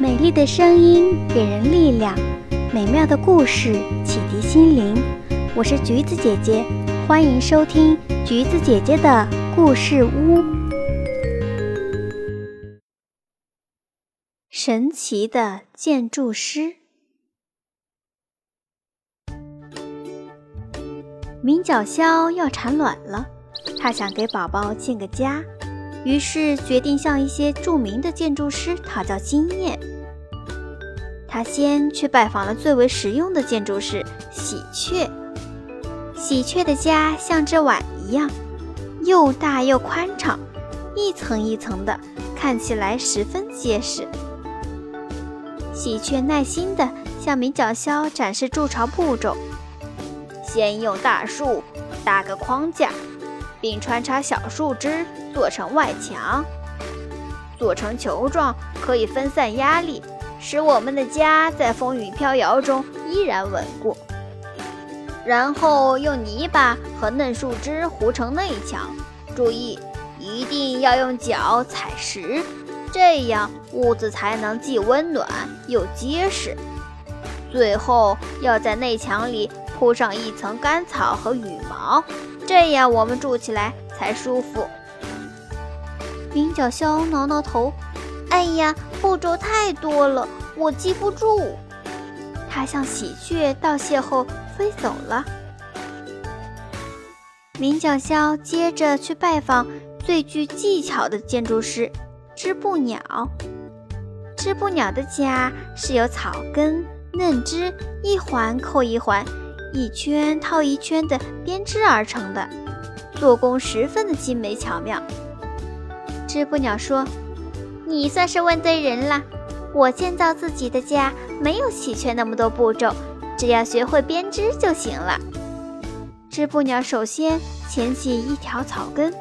美丽的声音给人力量，美妙的故事启迪心灵。我是橘子姐姐，欢迎收听橘子姐姐的故事屋。神奇的建筑师，明角鸮要产卵了，它想给宝宝建个家。于是决定向一些著名的建筑师讨教经验。他先去拜访了最为实用的建筑师喜鹊。喜鹊的家像只碗一样，又大又宽敞，一层一层的，看起来十分结实。喜鹊耐心地向明角鸮展示筑巢步骤：先用大树搭个框架。并穿插小树枝做成外墙，做成球状，可以分散压力，使我们的家在风雨飘摇中依然稳固。然后用泥巴和嫩树枝糊成内墙，注意一定要用脚踩实，这样屋子才能既温暖又结实。最后要在内墙里铺上一层干草和羽毛。这样我们住起来才舒服。明角鸮挠挠头，哎呀，步骤太多了，我记不住。它向喜鹊道谢后飞走了。明角鸮接着去拜访最具技巧的建筑师织布鸟。织布鸟的家是由草根、嫩枝一环扣一环。一圈套一圈的编织而成的，做工十分的精美巧妙。织布鸟说：“你算是问对人了。我建造自己的家没有喜鹊那么多步骤，只要学会编织就行了。”织布鸟首先牵起一条草根，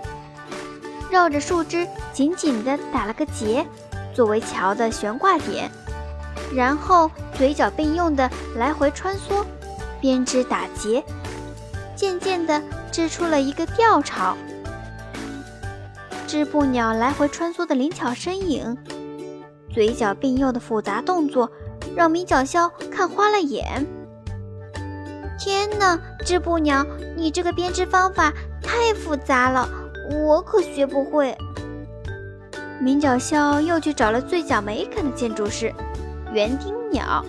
绕着树枝紧紧地打了个结，作为桥的悬挂点，然后嘴角并用的来回穿梭。编织打结，渐渐地织出了一个吊巢。织布鸟来回穿梭的灵巧身影，嘴角并用的复杂动作，让明角鸮看花了眼。天哪，织布鸟，你这个编织方法太复杂了，我可学不会。明角鸮又去找了最讲美感的建筑师园丁鸟。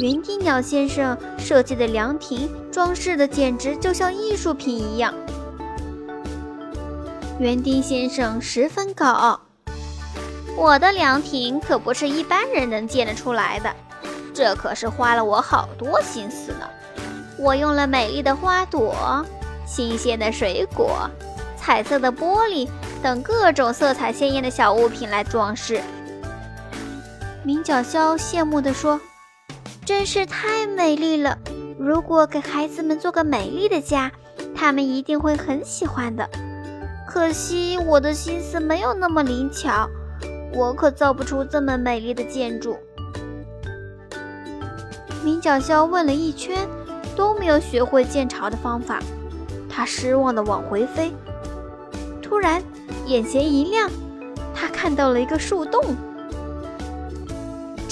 园丁鸟先生设计的凉亭装饰的简直就像艺术品一样。园丁先生十分高傲：“我的凉亭可不是一般人能建得出来的，这可是花了我好多心思呢。我用了美丽的花朵、新鲜的水果、彩色的玻璃等各种色彩鲜艳的小物品来装饰。”明角鸮羡慕地说。真是太美丽了！如果给孩子们做个美丽的家，他们一定会很喜欢的。可惜我的心思没有那么灵巧，我可造不出这么美丽的建筑。明角鸮问了一圈，都没有学会建巢的方法，他失望地往回飞。突然，眼前一亮，他看到了一个树洞。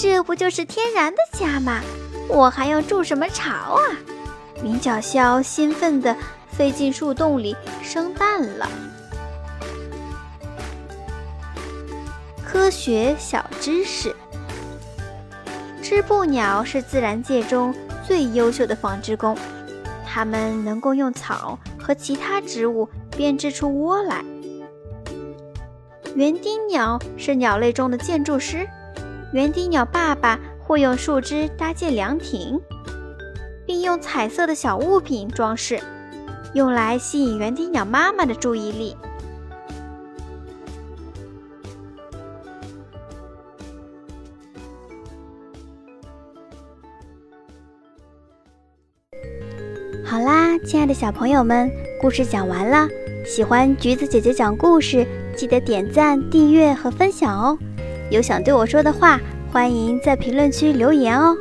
这不就是天然的家吗？我还要筑什么巢啊？云角鸮兴奋地飞进树洞里生蛋了。科学小知识：织布鸟是自然界中最优秀的纺织工，它们能够用草和其他植物编织出窝来。园丁鸟是鸟类中的建筑师。园丁鸟爸爸会用树枝搭建凉亭，并用彩色的小物品装饰，用来吸引园丁鸟妈妈的注意力。好啦，亲爱的小朋友们，故事讲完了。喜欢橘子姐姐讲故事，记得点赞、订阅和分享哦。有想对我说的话，欢迎在评论区留言哦。